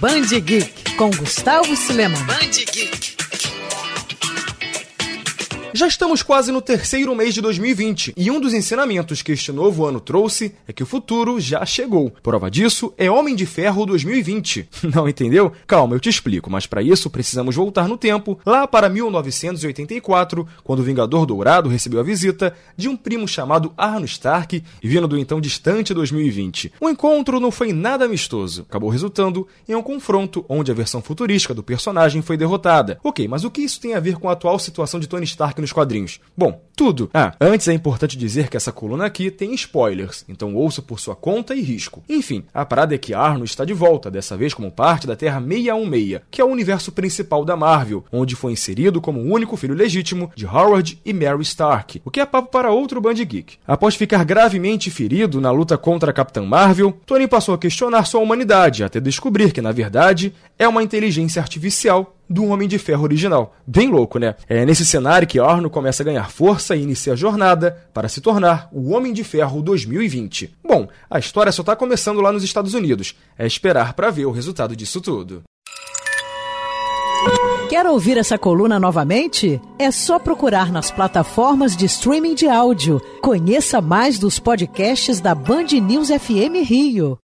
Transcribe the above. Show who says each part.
Speaker 1: Band Geek com Gustavo Silema. Band Geek.
Speaker 2: Já estamos quase no terceiro mês de 2020 e um dos ensinamentos que este novo ano trouxe é que o futuro já chegou. Prova disso é Homem de Ferro 2020. Não entendeu? Calma, eu te explico, mas para isso precisamos voltar no tempo, lá para 1984, quando o Vingador Dourado recebeu a visita de um primo chamado Arno Stark, vindo do então distante 2020. O encontro não foi nada amistoso, acabou resultando em um confronto onde a versão futurística do personagem foi derrotada. Ok, mas o que isso tem a ver com a atual situação de Tony Stark nos quadrinhos? Bom, tudo. Ah, antes é importante dizer que essa coluna aqui tem spoilers, então ouça por sua conta e risco. Enfim, a parada é que Arno está de volta, dessa vez como parte da Terra 616, que é o universo principal da Marvel, onde foi inserido como o único filho legítimo de Howard e Mary Stark, o que é papo para outro Band Geek. Após ficar gravemente ferido na luta contra a Capitã Marvel, Tony passou a questionar sua humanidade, até descobrir que, na verdade, é uma inteligência artificial do Homem de Ferro original. Bem louco, né? É nesse cenário que Arno começa a ganhar força e inicia a jornada para se tornar o Homem de Ferro 2020. Bom, a história só está começando lá nos Estados Unidos. É esperar para ver o resultado disso tudo.
Speaker 1: Quer ouvir essa coluna novamente? É só procurar nas plataformas de streaming de áudio. Conheça mais dos podcasts da Band News FM Rio.